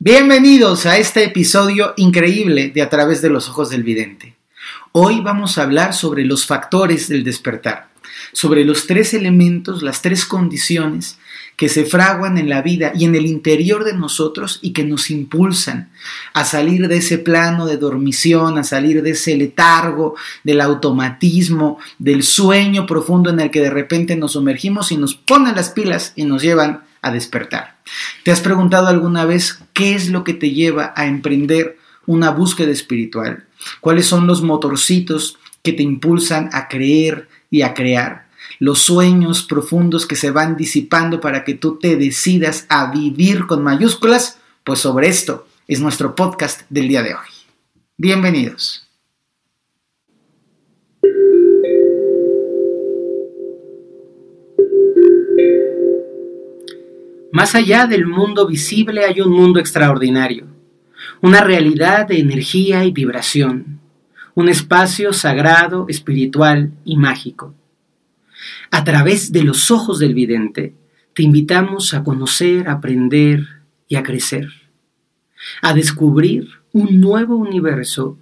Bienvenidos a este episodio increíble de A través de los ojos del vidente. Hoy vamos a hablar sobre los factores del despertar, sobre los tres elementos, las tres condiciones que se fraguan en la vida y en el interior de nosotros y que nos impulsan a salir de ese plano de dormición, a salir de ese letargo, del automatismo, del sueño profundo en el que de repente nos sumergimos y nos ponen las pilas y nos llevan a despertar. ¿Te has preguntado alguna vez qué es lo que te lleva a emprender una búsqueda espiritual? ¿Cuáles son los motorcitos que te impulsan a creer y a crear? Los sueños profundos que se van disipando para que tú te decidas a vivir con mayúsculas, pues sobre esto es nuestro podcast del día de hoy. Bienvenidos. Más allá del mundo visible hay un mundo extraordinario, una realidad de energía y vibración, un espacio sagrado, espiritual y mágico. A través de los ojos del vidente, te invitamos a conocer, a aprender y a crecer, a descubrir un nuevo universo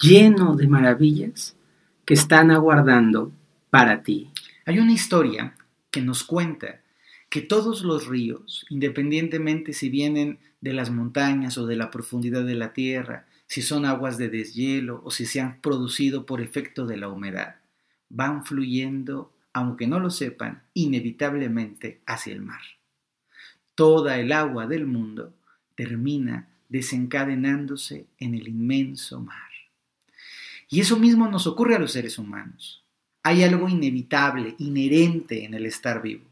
lleno de maravillas que están aguardando para ti. Hay una historia que nos cuenta que todos los ríos, independientemente si vienen de las montañas o de la profundidad de la tierra, si son aguas de deshielo o si se han producido por efecto de la humedad, van fluyendo, aunque no lo sepan, inevitablemente hacia el mar. Toda el agua del mundo termina desencadenándose en el inmenso mar. Y eso mismo nos ocurre a los seres humanos. Hay algo inevitable, inherente en el estar vivo.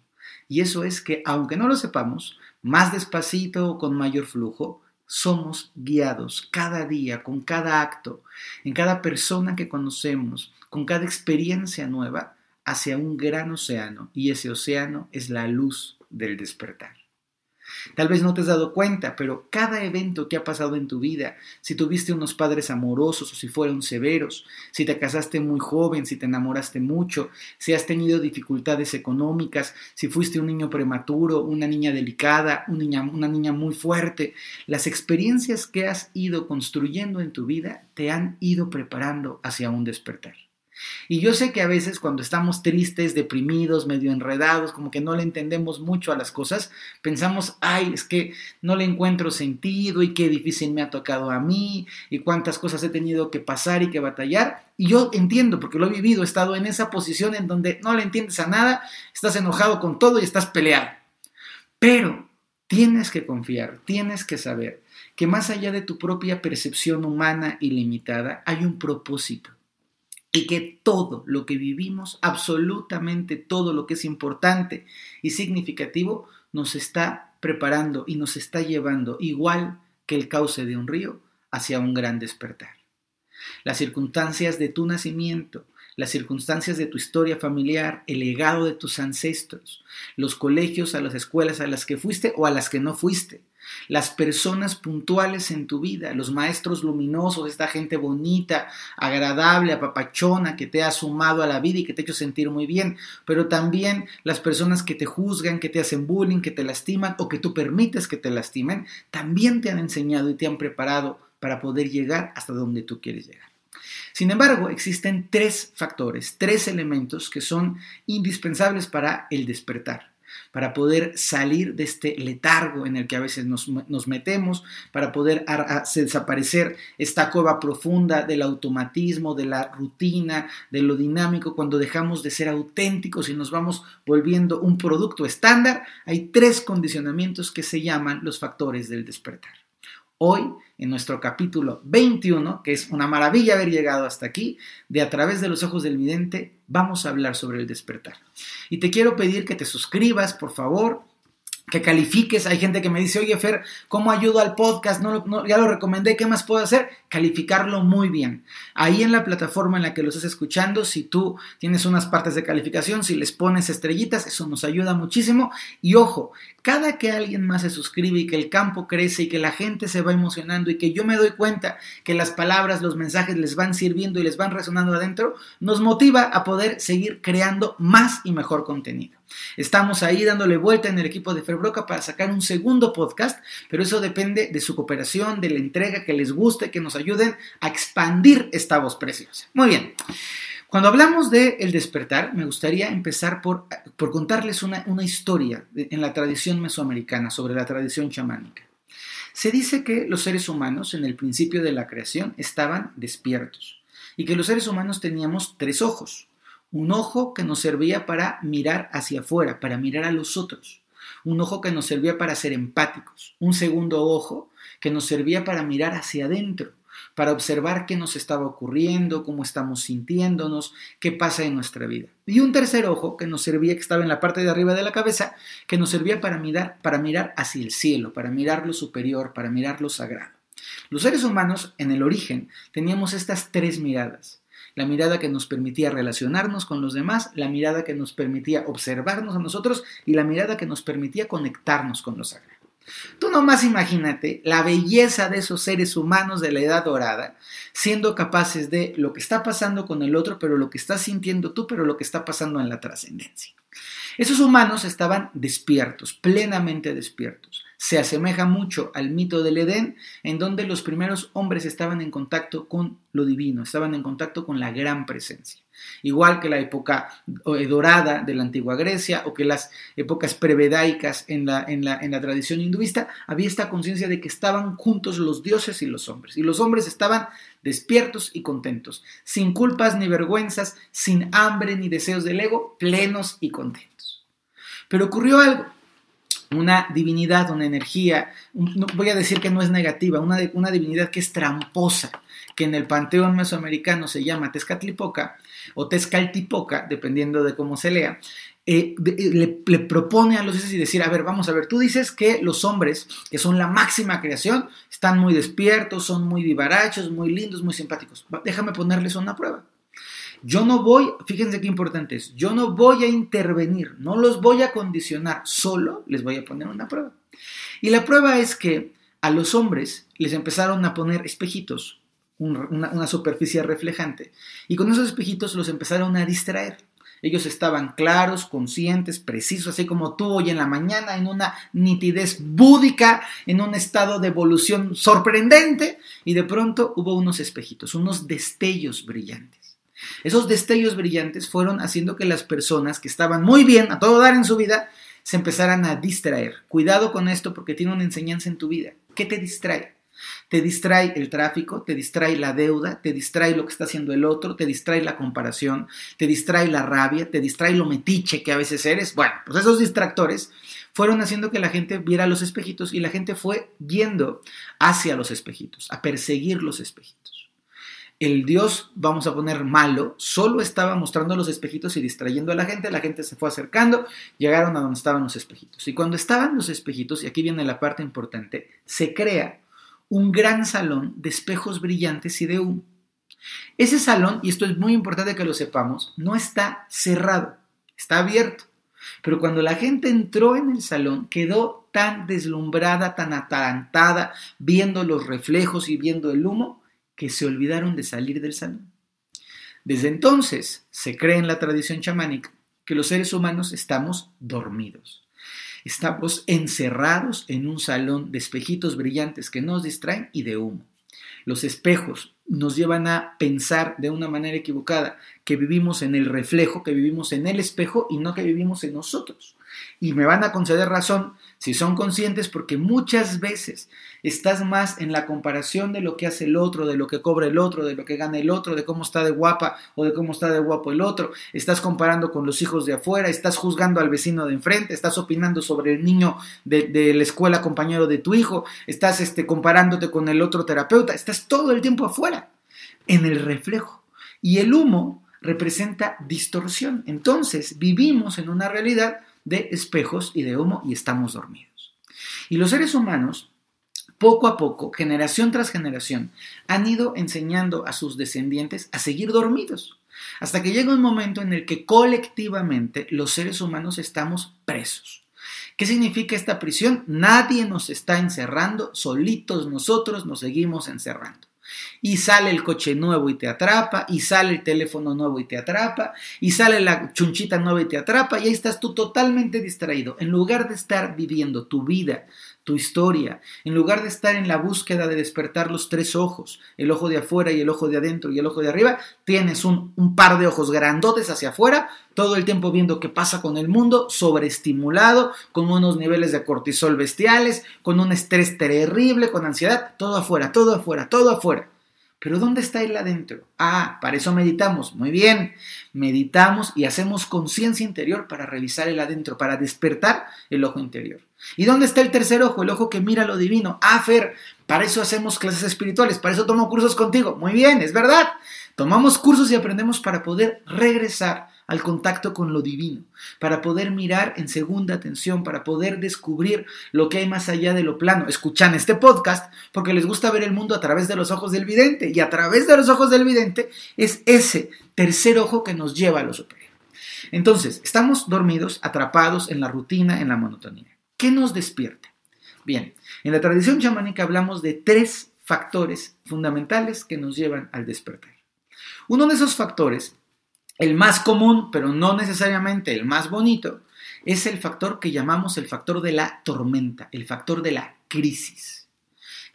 Y eso es que, aunque no lo sepamos, más despacito o con mayor flujo, somos guiados cada día, con cada acto, en cada persona que conocemos, con cada experiencia nueva, hacia un gran océano, y ese océano es la luz del despertar. Tal vez no te has dado cuenta, pero cada evento que ha pasado en tu vida, si tuviste unos padres amorosos o si fueron severos, si te casaste muy joven, si te enamoraste mucho, si has tenido dificultades económicas, si fuiste un niño prematuro, una niña delicada, una niña, una niña muy fuerte, las experiencias que has ido construyendo en tu vida te han ido preparando hacia un despertar. Y yo sé que a veces cuando estamos tristes, deprimidos, medio enredados, como que no le entendemos mucho a las cosas, pensamos, ay, es que no le encuentro sentido y qué difícil me ha tocado a mí y cuántas cosas he tenido que pasar y que batallar. Y yo entiendo, porque lo he vivido, he estado en esa posición en donde no le entiendes a nada, estás enojado con todo y estás peleado. Pero tienes que confiar, tienes que saber que más allá de tu propia percepción humana ilimitada, hay un propósito y que todo lo que vivimos, absolutamente todo lo que es importante y significativo, nos está preparando y nos está llevando, igual que el cauce de un río, hacia un gran despertar. Las circunstancias de tu nacimiento, las circunstancias de tu historia familiar, el legado de tus ancestros, los colegios, a las escuelas a las que fuiste o a las que no fuiste, las personas puntuales en tu vida, los maestros luminosos, esta gente bonita, agradable, apapachona, que te ha sumado a la vida y que te ha hecho sentir muy bien, pero también las personas que te juzgan, que te hacen bullying, que te lastiman o que tú permites que te lastimen, también te han enseñado y te han preparado para poder llegar hasta donde tú quieres llegar. Sin embargo, existen tres factores, tres elementos que son indispensables para el despertar para poder salir de este letargo en el que a veces nos, metemos, para poder desaparecer esta cueva profunda del automatismo, de la rutina, de lo dinámico, cuando dejamos de ser auténticos y nos vamos volviendo un producto estándar, hay tres condicionamientos que se llaman los factores del despertar. Hoy, en nuestro capítulo 21, que es una maravilla haber llegado hasta aquí, de a través de los ojos del vidente, vamos a hablar sobre el despertar. Y te quiero pedir que te suscribas, por favor, que califiques. Hay gente que me dice, oye Fer, ¿cómo ayudo al podcast? No, ya lo recomendé, ¿qué más puedo hacer? Calificarlo muy bien. Ahí en la plataforma en la que lo estás escuchando, si tú tienes unas partes de calificación, si les pones estrellitas, eso nos ayuda muchísimo. Y ojo, cada que alguien más se suscribe y que el campo crece y que la gente se va emocionando y que yo me doy cuenta que las palabras, los mensajes les van sirviendo y les van resonando adentro, nos motiva a poder seguir creando más y mejor contenido. Estamos ahí dándole vuelta en el equipo de Ferbroca para sacar un segundo podcast, pero eso depende de su cooperación, de la entrega, que les guste, que nos ayuden a expandir esta voz preciosa. Muy bien. Cuando hablamos de el despertar, me gustaría empezar por, por contarles una, una historia en la tradición mesoamericana sobre la tradición chamánica. Se dice que los seres humanos en el principio de la creación estaban despiertos y que los seres humanos teníamos tres ojos. Un ojo que nos servía para mirar hacia afuera, para mirar a los otros. Un ojo que nos servía para ser empáticos. Un segundo ojo que nos servía para mirar hacia adentro, para observar qué nos estaba ocurriendo, cómo estamos sintiéndonos, qué pasa en nuestra vida. Y un tercer ojo que nos servía, que estaba en la parte de arriba de la cabeza, que nos servía para mirar, para mirar hacia el cielo, para mirar lo superior, para mirar lo sagrado. Los seres humanos, en el origen, teníamos estas tres miradas. La mirada que nos permitía relacionarnos con los demás, la mirada que nos permitía observarnos a nosotros y la mirada que nos permitía conectarnos con lo sagrado. Tú nomás imagínate la belleza de esos seres humanos de la edad dorada, siendo capaces de lo que está pasando con el otro, pero lo que estás sintiendo tú, pero lo que está pasando en la trascendencia. Esos humanos estaban despiertos, plenamente despiertos. Se asemeja mucho al mito del Edén, en donde los primeros hombres estaban en contacto con lo divino, estaban en contacto con la gran presencia. Igual que la época eh, dorada de la antigua Grecia o que las épocas prevedaicas en la, en la, en la tradición hinduista, había esta conciencia de que estaban juntos los dioses y los hombres. Y los hombres estaban despiertos y contentos, sin culpas ni vergüenzas, sin hambre ni deseos del ego, plenos y contentos. Pero ocurrió algo una divinidad, una energía, voy a decir que no es negativa, una, una divinidad que es tramposa, que en el panteón mesoamericano se llama Tezcatlipoca o Tezcaltipoca, dependiendo de cómo se lea, eh, eh, le, propone a los dioses y decir, a ver, vamos a ver, tú dices que los hombres, que son la máxima creación, están muy despiertos, son muy vivarachos, muy lindos, muy simpáticos. Déjame ponerles una prueba. Yo no voy, fíjense qué importante es, yo no voy a intervenir, no los voy a condicionar, solo les voy a poner una prueba. Y la prueba es que a los hombres les empezaron a poner espejitos, una, superficie reflejante, y con esos espejitos los empezaron a distraer. Ellos estaban claros, conscientes, precisos, así como tú hoy en la mañana, en una nitidez búdica, en un estado de evolución sorprendente, y de pronto hubo unos espejitos, unos destellos brillantes. Esos destellos brillantes fueron haciendo que las personas que estaban muy bien, a todo dar en su vida, se empezaran a distraer. Cuidado con esto porque tiene una enseñanza en tu vida. ¿Qué te distrae? Te distrae el tráfico, te distrae la deuda, te distrae lo que está haciendo el otro, te distrae la comparación, te distrae la rabia, te distrae lo metiche que a veces eres. Bueno, pues esos distractores fueron haciendo que la gente viera los espejitos y la gente fue yendo hacia los espejitos, a perseguir los espejitos el Dios, vamos a poner malo, solo estaba mostrando los espejitos y distrayendo a la gente, la gente se fue acercando, llegaron a donde estaban los espejitos. Y cuando estaban los espejitos, y aquí viene la parte importante, se crea un gran salón de espejos brillantes y de humo. Ese salón, y esto es muy importante que lo sepamos, no está cerrado, está abierto. Pero cuando la gente entró en el salón, quedó tan deslumbrada, tan atarantada, viendo los reflejos y viendo el humo, que se olvidaron de salir del salón. Desde entonces se cree en la tradición chamánica que los seres humanos estamos dormidos. Estamos encerrados en un salón de espejitos brillantes que nos distraen y de humo. Los espejos nos llevan a pensar de una manera equivocada que vivimos en el reflejo, que vivimos en el espejo y no que vivimos en nosotros. Y me van a conceder razón si son conscientes porque muchas veces estás más en la comparación de lo que hace el otro, de lo que cobra el otro, de lo que gana el otro, de cómo está de guapa o de cómo está de guapo el otro, estás comparando con los hijos de afuera, estás juzgando al vecino de enfrente, estás opinando sobre el niño de, la escuela compañero de tu hijo, estás este, comparándote con el otro terapeuta, estás todo el tiempo afuera, en el reflejo. Y el humo representa distorsión. Entonces vivimos en una realidad de espejos y de humo y estamos dormidos. Y los seres humanos, poco a poco, generación tras generación, han ido enseñando a sus descendientes a seguir dormidos, hasta que llega un momento en el que colectivamente los seres humanos estamos presos. ¿Qué significa esta prisión? Nadie nos está encerrando, solitos nosotros nos seguimos encerrando. Y sale el coche nuevo y te atrapa, y sale el teléfono nuevo y te atrapa, y sale la chunchita nueva y te atrapa, y ahí estás tú totalmente distraído. En lugar de estar viviendo tu vida, tu historia, en lugar de estar en la búsqueda de despertar los tres ojos, el ojo de afuera y el ojo de adentro y el ojo de arriba, tienes un, par de ojos grandotes hacia afuera, todo el tiempo viendo qué pasa con el mundo, sobreestimulado, con unos niveles de cortisol bestiales, con un estrés terrible, con ansiedad, todo afuera, todo afuera, todo afuera. Pero ¿dónde está él adentro? Ah, para eso meditamos. Muy bien, meditamos y hacemos conciencia interior para revisar el adentro, para despertar el ojo interior. ¿Y dónde está el tercer ojo? El ojo que mira lo divino. Ah, Fer, para eso hacemos clases espirituales, para eso tomo cursos contigo. Muy bien, es verdad. Tomamos cursos y aprendemos para poder regresar al contacto con lo divino, para poder mirar en segunda atención, para poder descubrir lo que hay más allá de lo plano. Escuchan este podcast porque les gusta ver el mundo a través de los ojos del vidente y a través de los ojos del vidente es ese tercer ojo que nos lleva a lo superior. Entonces, estamos dormidos, atrapados en la rutina, en la monotonía. ¿Qué nos despierta? Bien, en la tradición chamánica hablamos de tres factores fundamentales que nos llevan al despertar. Uno de esos factores el más común, pero no necesariamente el más bonito, es el factor que llamamos el factor de la tormenta, el factor de la crisis.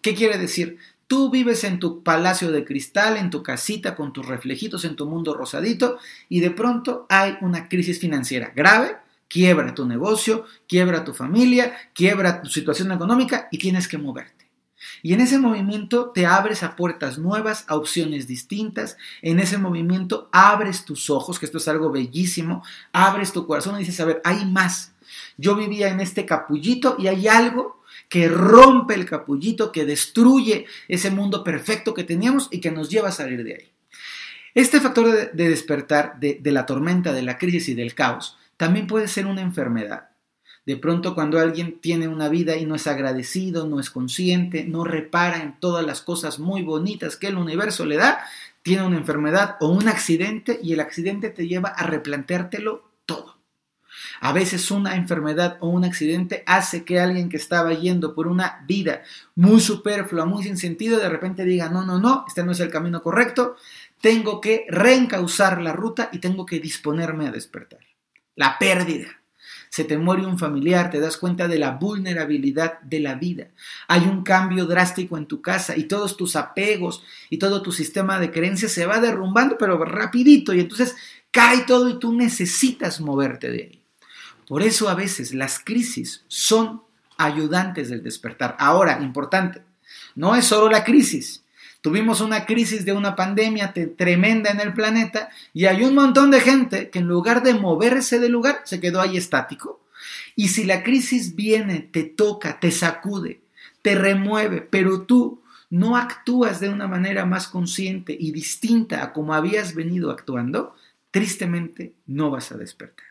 ¿Qué quiere decir? Tú vives en tu palacio de cristal, en tu casita, con tus reflejitos, en tu mundo rosadito, y de pronto hay una crisis financiera grave, quiebra tu negocio, quiebra tu familia, quiebra tu situación económica y tienes que moverte. Y en ese movimiento te abres a puertas nuevas, a opciones distintas. En ese movimiento abres tus ojos, que esto es algo bellísimo, abres tu corazón y dices, a ver, hay más. Yo vivía en este capullito y hay algo que rompe el capullito, que destruye ese mundo perfecto que teníamos y que nos lleva a salir de ahí. Este factor de, despertar de, la tormenta, de la crisis y del caos también puede ser una enfermedad. De pronto cuando alguien tiene una vida y no es agradecido, no es consciente, no repara en todas las cosas muy bonitas que el universo le da, tiene una enfermedad o un accidente y el accidente te lleva a replanteártelo todo. A veces una enfermedad o un accidente hace que alguien que estaba yendo por una vida muy superflua, muy sin sentido, de repente diga, no, no, no, este no es el camino correcto, tengo que reencauzar la ruta y tengo que disponerme a despertar. La pérdida se te muere un familiar, te das cuenta de la vulnerabilidad de la vida. Hay un cambio drástico en tu casa y todos tus apegos y todo tu sistema de creencias se va derrumbando, pero rapidito, y entonces cae todo y tú necesitas moverte de ahí. Por eso a veces las crisis son ayudantes del despertar. Ahora, importante, no es solo la crisis. Tuvimos una crisis de una pandemia tremenda en el planeta y hay un montón de gente que en lugar de moverse del lugar se quedó ahí estático. Y si la crisis viene, te toca, te sacude, te remueve, pero tú no actúas de una manera más consciente y distinta a como habías venido actuando, tristemente no vas a despertar.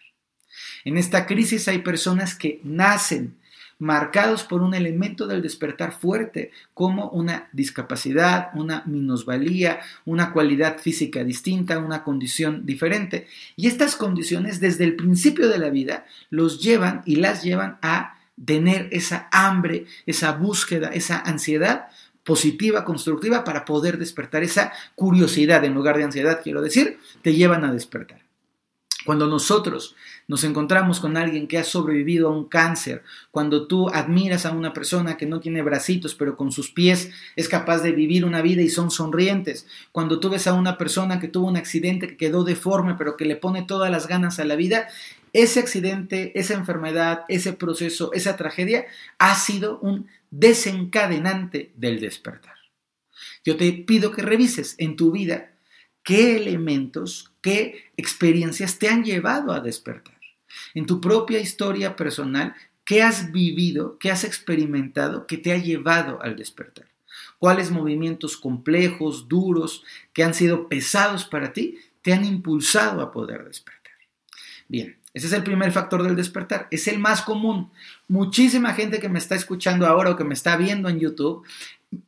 En esta crisis hay personas que nacen marcados por un elemento del despertar fuerte, como una discapacidad, una minusvalía, una cualidad física distinta, una condición diferente. Y estas condiciones desde el principio de la vida los llevan y las llevan a tener esa hambre, esa búsqueda, esa ansiedad positiva, constructiva, para poder despertar esa curiosidad en lugar de ansiedad, quiero decir, te llevan a despertar. Cuando nosotros nos encontramos con alguien que ha sobrevivido a un cáncer, cuando tú admiras a una persona que no tiene bracitos, pero con sus pies es capaz de vivir una vida y son sonrientes, cuando tú ves a una persona que tuvo un accidente que quedó deforme, pero que le pone todas las ganas a la vida, ese accidente, esa enfermedad, ese proceso, esa tragedia ha sido un desencadenante del despertar. Yo te pido que revises en tu vida qué elementos, qué experiencias te han llevado a despertar. En tu propia historia personal, ¿qué has vivido, qué has experimentado que te ha llevado al despertar? ¿Cuáles movimientos complejos, duros, que han sido pesados para ti, te han impulsado a poder despertar? Bien, ese es el primer factor del despertar. Es el más común. Muchísima gente que me está escuchando ahora o que me está viendo en YouTube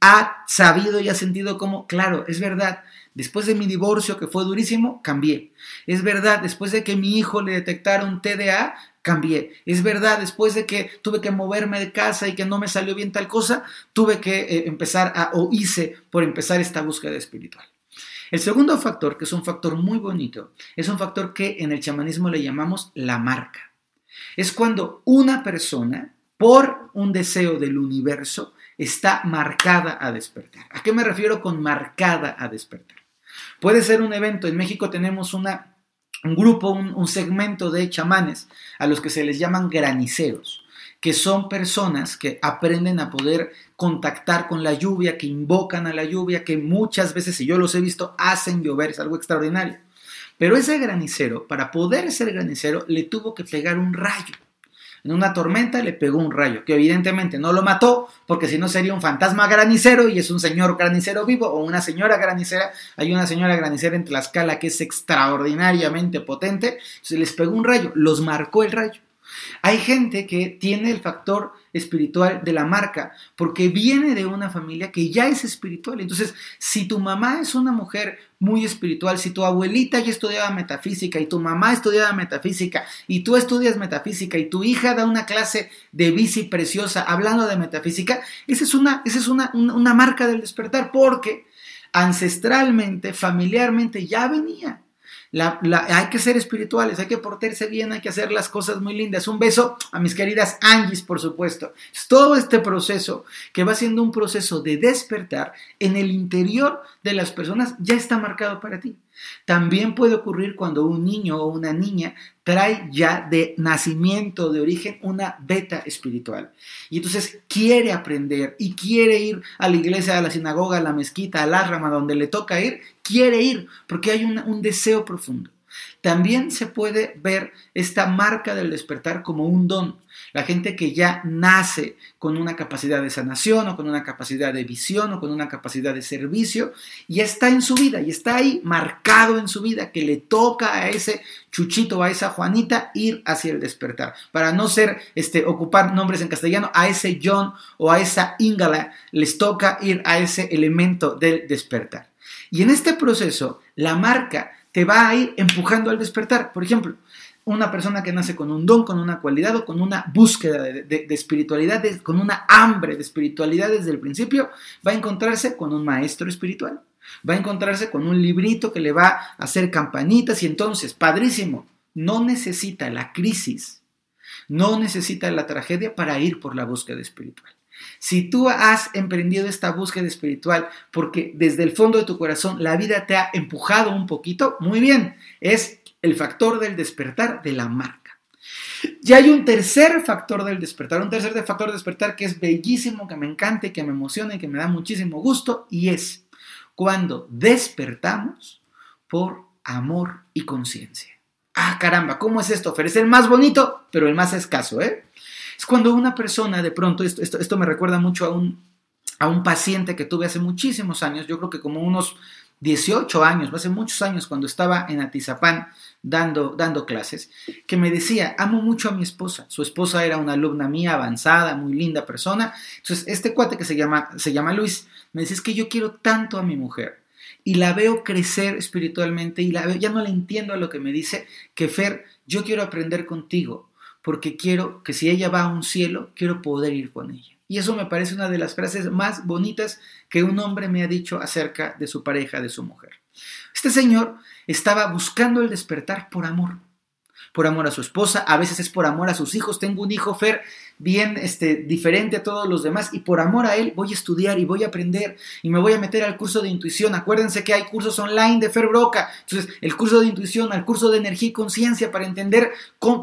ha sabido y ha sentido como, claro, es verdad, después de mi divorcio que fue durísimo, cambié. Es verdad, después de que mi hijo le detectaron TDA, cambié. Es verdad, después de que tuve que moverme de casa y que no me salió bien tal cosa, tuve que eh, empezar a, o hice por empezar esta búsqueda espiritual. El segundo factor, que es un factor muy bonito, es un factor que en el chamanismo le llamamos la marca. Es cuando una persona, por un deseo del universo, está marcada a despertar. ¿A qué me refiero con marcada a despertar? Puede ser un evento, en México tenemos un grupo, un, un segmento de chamanes a los que se les llaman graniceros que son personas que aprenden a poder contactar con la lluvia, que invocan a la lluvia, que muchas veces, si yo los he visto, hacen llover, es algo extraordinario. Pero ese granicero, para poder ser granicero, le tuvo que pegar un rayo. En una tormenta le pegó un rayo, que evidentemente no lo mató, porque si no sería un fantasma granicero y es un señor granicero vivo o una señora granicera. Hay una señora granicera en Tlaxcala que es extraordinariamente potente. Se les pegó un rayo, los marcó el rayo. Hay gente que tiene el factor espiritual de la marca porque viene de una familia que ya es espiritual. Entonces, si tu mamá es una mujer muy espiritual, si tu abuelita ya estudiaba metafísica y tu mamá estudiaba metafísica y tú estudias metafísica y tu hija da una clase de bici preciosa hablando de metafísica, esa es una, esa es una, una marca del despertar porque ancestralmente, familiarmente ya venía hay que ser espirituales, hay que portarse bien, hay que hacer las cosas muy lindas. Un beso a mis queridas Angis, por supuesto. Todo este proceso que va siendo un proceso de despertar en el interior de las personas ya está marcado para ti. También puede ocurrir cuando un niño o una niña trae ya de nacimiento, de origen, una beta espiritual. Y entonces quiere aprender y quiere ir a la iglesia, a la sinagoga, a la mezquita, a la rama, donde le toca ir, quiere ir porque hay un deseo profundo. También se puede ver esta marca del despertar como un don. La gente que ya nace con una capacidad de sanación o con una capacidad de visión o con una capacidad de servicio, ya está en su vida y está ahí marcado en su vida que le toca a ese chuchito, a esa Juanita ir hacia el despertar. Para no ser, este, ocupar nombres en castellano, a ese John o a esa Ingala les toca ir a ese elemento del despertar. Y en este proceso, la marca te va a ir empujando al despertar. Por ejemplo, una persona que nace con un don, con una cualidad o con una búsqueda de, espiritualidad, con una hambre de espiritualidad desde el principio, va a encontrarse con un maestro espiritual. Va a encontrarse con un librito que le va a hacer campanitas y entonces, padrísimo, no necesita la crisis, no necesita la tragedia para ir por la búsqueda espiritual. Si tú has emprendido esta búsqueda espiritual porque desde el fondo de tu corazón la vida te ha empujado un poquito, muy bien, es el factor del despertar de la marca. Y hay un tercer factor del despertar, un tercer factor del despertar que es bellísimo, que me encanta que me emociona y que me da muchísimo gusto, y es cuando despertamos por amor y conciencia. Ah, caramba, ¿cómo es esto, Fer? Es el más bonito, pero el más escaso, ¿eh? Es cuando una persona de pronto, esto, esto, me recuerda mucho a un, a un paciente que tuve hace muchísimos años, yo creo que como unos 18 años, hace muchos años cuando estaba en Atizapán dando, dando clases, que me decía, amo mucho a mi esposa. Su esposa era una alumna mía avanzada, muy linda persona. Entonces, este cuate que se llama, se llama Luis, me dice, es que yo quiero tanto a mi mujer y la veo crecer espiritualmente y la veo, ya no le entiendo a lo que me dice, que Fer, yo quiero aprender contigo porque quiero que si ella va a un cielo, quiero poder ir con ella. Y eso me parece una de las frases más bonitas que un hombre me ha dicho acerca de su pareja, de su mujer. Este señor estaba buscando el despertar por amor por amor a su esposa, a veces es por amor a sus hijos. Tengo un hijo, Fer, bien este, diferente a todos los demás y por amor a él voy a estudiar y voy a aprender y me voy a meter al curso de intuición. Acuérdense que hay cursos online de Fer Broca. Entonces, el curso de intuición, al curso de energía y conciencia para entender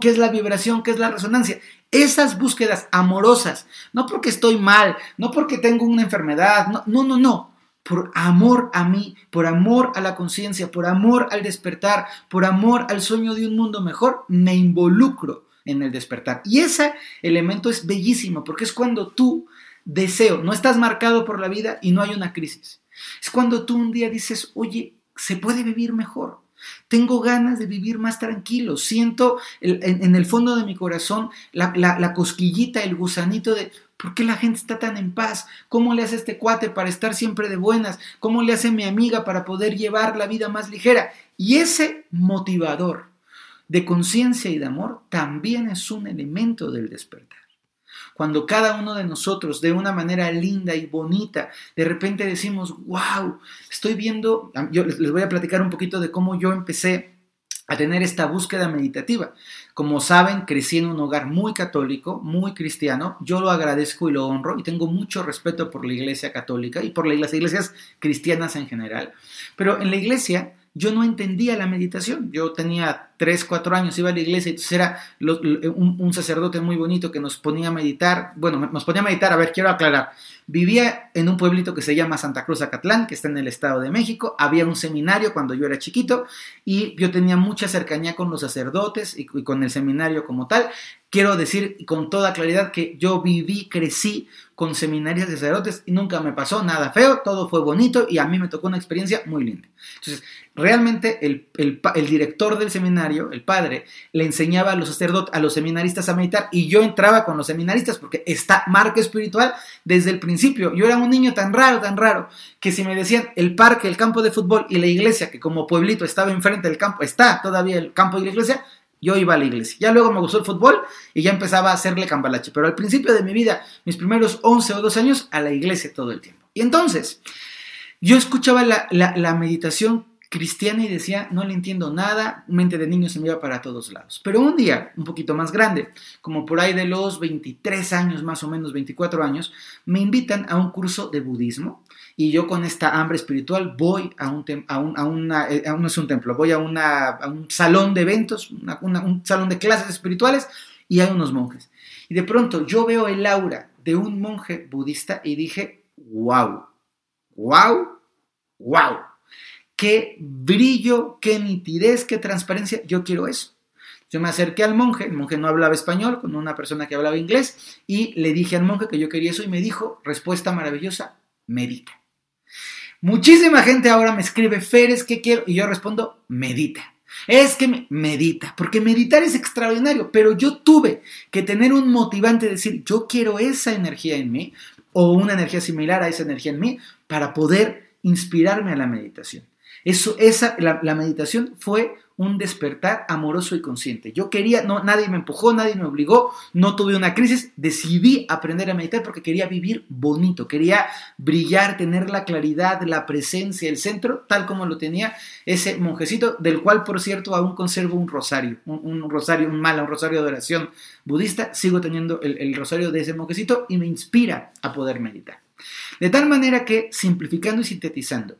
qué es la vibración, qué es la resonancia. Esas búsquedas amorosas, no porque estoy mal, no porque tengo una enfermedad, no, no, no por amor a mí, por amor a la conciencia, por amor al despertar, por amor al sueño de un mundo mejor, me involucro en el despertar. Y ese elemento es bellísimo, porque es cuando tú deseo, no estás marcado por la vida y no hay una crisis. Es cuando tú un día dices, oye, se puede vivir mejor. Tengo ganas de vivir más tranquilo. Siento en, el fondo de mi corazón la, la cosquillita, el gusanito de, ¿Por qué la gente está tan en paz? ¿Cómo le hace este cuate para estar siempre de buenas? ¿Cómo le hace mi amiga para poder llevar la vida más ligera? Y ese motivador de conciencia y de amor también es un elemento del despertar. Cuando cada uno de nosotros, de una manera linda y bonita, de repente decimos, wow, estoy viendo, yo les voy a platicar un poquito de cómo yo empecé a tener esta búsqueda meditativa. Como saben, crecí en un hogar muy católico, muy cristiano. Yo lo agradezco y lo honro y tengo mucho respeto por la iglesia católica y por las iglesias cristianas en general. Pero en la iglesia yo no entendía la meditación. Yo tenía 3, 4 años, iba a la iglesia y entonces era un, un, sacerdote muy bonito que nos ponía a meditar. Bueno, nos ponía a meditar, a ver, quiero aclarar. Vivía en un pueblito que se llama Santa Cruz Acatlán, que está en el Estado de México. Había un seminario cuando yo era chiquito y yo tenía mucha cercanía con los sacerdotes y, con el seminario como tal. Quiero decir con toda claridad que yo viví, crecí con seminarios de sacerdotes y nunca me pasó nada feo, todo fue bonito y a mí me tocó una experiencia muy linda. Entonces, realmente el, el director del seminario, el padre, le enseñaba a los sacerdotes, a los seminaristas a meditar y yo entraba con los seminaristas porque está marca espiritual desde el principio yo era un niño tan raro, tan raro, que si me decían el parque, el campo de fútbol y la iglesia, que como pueblito estaba enfrente del campo, está todavía el campo y la iglesia, yo iba a la iglesia. Ya luego me gustó el fútbol y ya empezaba a hacerle cambalache. Pero al principio de mi vida, mis primeros 11 o 12 años, a la iglesia todo el tiempo. Y entonces, yo escuchaba la, la meditación cristiana y decía, no le entiendo nada, mente de niño se me iba para todos lados. Pero un día, un poquito más grande, como por ahí de los 23 años, más o menos 24 años, me invitan a un curso de budismo y yo con esta hambre espiritual voy a un, a a una, eh, no es un templo, voy a, una, un salón de eventos, un salón de clases espirituales y hay unos monjes. Y de pronto yo veo el aura de un monje budista y dije, wow, wow, wow qué brillo, qué nitidez, qué transparencia, yo quiero eso. Yo me acerqué al monje, el monje no hablaba español, con una persona que hablaba inglés, y le dije al monje que yo quería eso y me dijo, respuesta maravillosa, medita. Muchísima gente ahora me escribe, Feres, ¿qué quiero? Y yo respondo, medita. Es que medita, porque meditar es extraordinario, pero yo tuve que tener un motivante de decir, yo quiero esa energía en mí, o una energía similar a esa energía en mí, para poder inspirarme a la meditación. Eso, esa, la, meditación fue un despertar amoroso y consciente. Yo quería, no, nadie me empujó, nadie me obligó, no tuve una crisis, decidí aprender a meditar porque quería vivir bonito, quería brillar, tener la claridad, la presencia, el centro, tal como lo tenía ese monjecito, del cual, por cierto, aún conservo un rosario, un, rosario, un mala, un rosario de oración budista, sigo teniendo el, el rosario de ese monjecito y me inspira a poder meditar. De tal manera que, simplificando y sintetizando,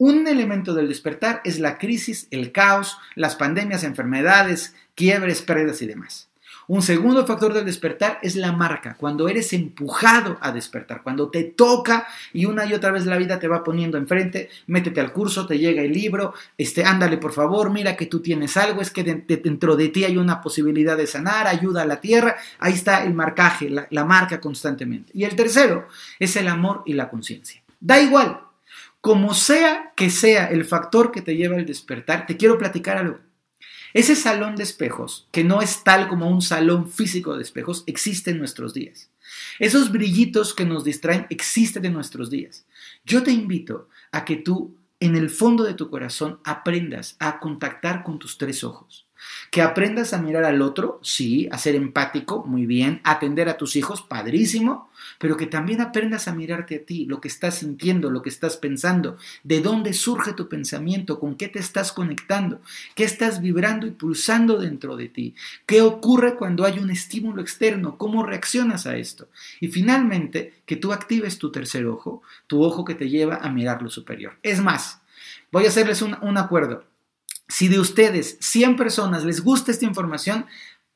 un elemento del despertar es la crisis, el caos, las pandemias, enfermedades, quiebres, pérdidas y demás. Un segundo factor del despertar es la marca, cuando eres empujado a despertar, cuando te toca y una y otra vez la vida te va poniendo enfrente, métete al curso, te llega el libro, este, ándale por favor, mira que tú tienes algo, es que dentro de ti hay una posibilidad de sanar, ayuda a la tierra, ahí está el marcaje, la marca constantemente. Y el tercero es el amor y la conciencia. Da igual, como sea que sea el factor que te lleva al despertar, te quiero platicar algo. Ese salón de espejos, que no es tal como un salón físico de espejos, existe en nuestros días. Esos brillitos que nos distraen existen en nuestros días. Yo te invito a que tú, en el fondo de tu corazón, aprendas a contactar con tus tres ojos. Que aprendas a mirar al otro, sí, a ser empático, muy bien, atender a tus hijos, padrísimo, pero que también aprendas a mirarte a ti, lo que estás sintiendo, lo que estás pensando, de dónde surge tu pensamiento, con qué te estás conectando, qué estás vibrando y pulsando dentro de ti, qué ocurre cuando hay un estímulo externo, cómo reaccionas a esto. Y finalmente, que tú actives tu tercer ojo, tu ojo que te lleva a mirar lo superior. Es más, voy a hacerles un, un acuerdo. Si de ustedes 100 personas les gusta esta información,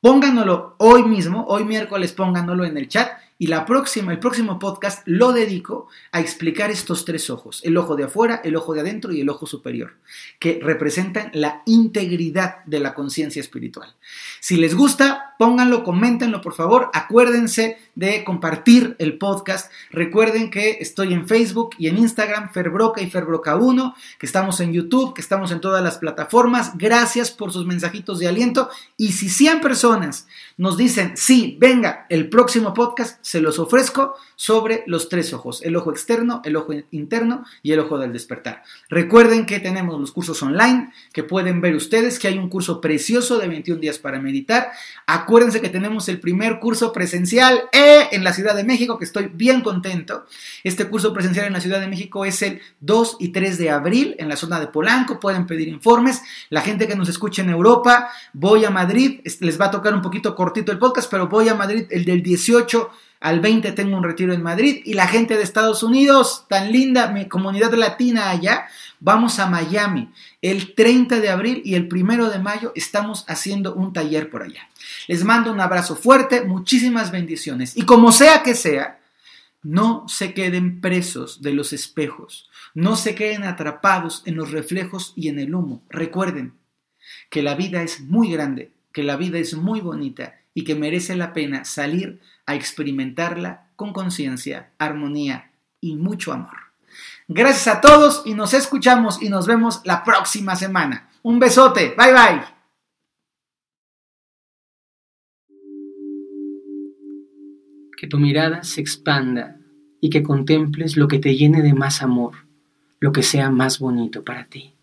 pónganlo hoy mismo, hoy miércoles pónganlo en el chat y la próxima, el próximo podcast lo dedico a explicar estos tres ojos, el ojo de afuera, el ojo de adentro y el ojo superior, que representan la integridad de la conciencia espiritual. Si les gusta, pónganlo, coméntenlo por favor, acuérdense de compartir el podcast, recuerden que estoy en Facebook y en Instagram, Ferbroca y Ferbroca1, que estamos en YouTube, que estamos en todas las plataformas, gracias por sus mensajitos de aliento. Y si 100 personas nos dicen, sí, venga, el próximo podcast, se los ofrezco sobre los tres ojos, el ojo externo, el ojo interno y el ojo del despertar. Recuerden que tenemos los cursos online que pueden ver ustedes, que hay un curso precioso de 21 días para meditar. Acuérdense que tenemos el primer curso presencial eh, en la Ciudad de México, que estoy bien contento. Este curso presencial en la Ciudad de México es el 2 y 3 de abril en la zona de Polanco. Pueden pedir informes. La gente que nos escucha en Europa, voy a Madrid, les va a tocar un poquito cortito el podcast, pero voy a Madrid el del 18 al 20 tengo un retiro en Madrid y la gente de Estados Unidos, tan linda, mi comunidad latina allá, vamos a Miami. El 30 de abril y el 1 de mayo estamos haciendo un taller por allá. Les mando un abrazo fuerte, muchísimas bendiciones. Y como sea que sea, no se queden presos de los espejos, no se queden atrapados en los reflejos y en el humo. Recuerden que la vida es muy grande, que la vida es muy bonita y que merece la pena salir a experimentarla con conciencia, armonía y mucho amor. Gracias a todos y nos escuchamos y nos vemos la próxima semana. Un besote, bye bye. Que tu mirada se expanda y que contemples lo que te llene de más amor, lo que sea más bonito para ti.